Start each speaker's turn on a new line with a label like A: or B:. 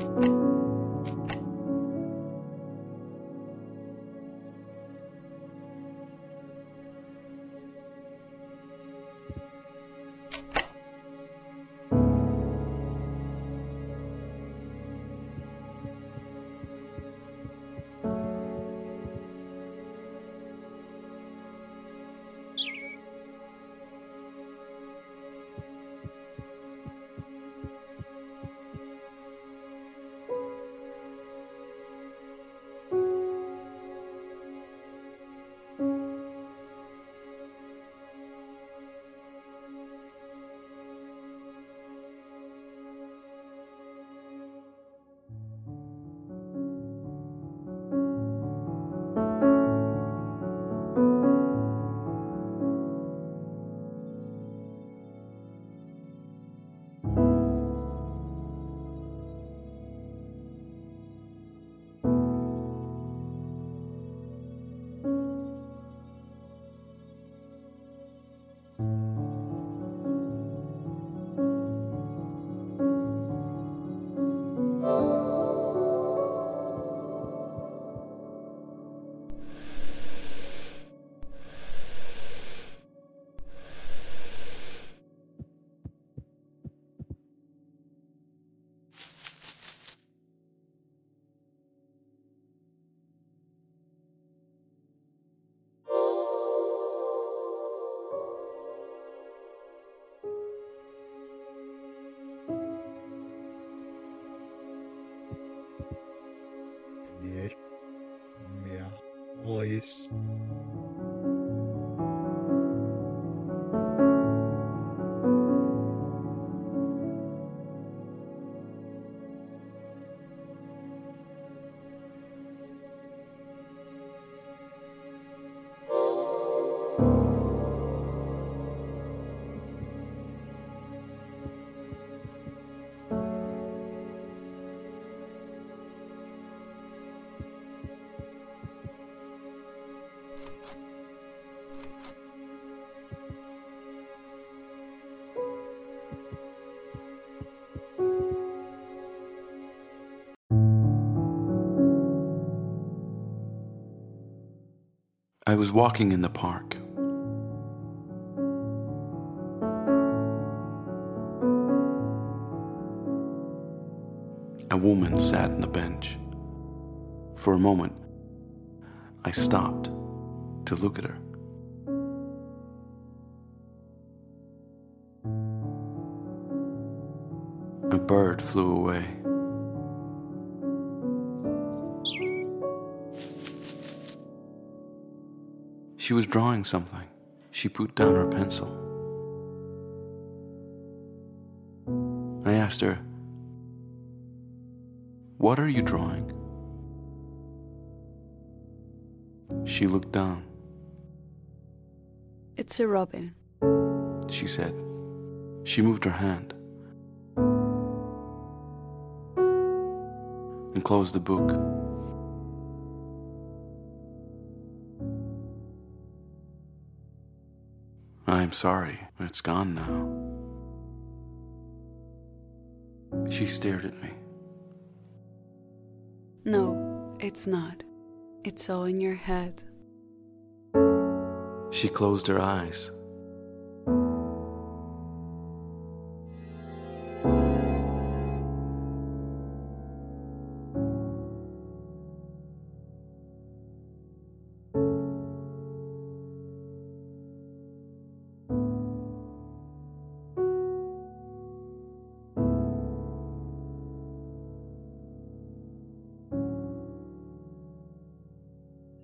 A: Bye. Yeah. Yeah. Always.
B: I was walking in the park. A woman sat on the bench. For a moment, I stopped to look at her. A bird flew away. She was drawing something. She put down her pencil. I asked her, What are you drawing? She looked down.
C: It's a robin.
B: She said. She moved her hand and closed the book. I'm sorry, it's gone now. She stared at me.
C: No, it's not. It's all in your head.
B: She closed her eyes.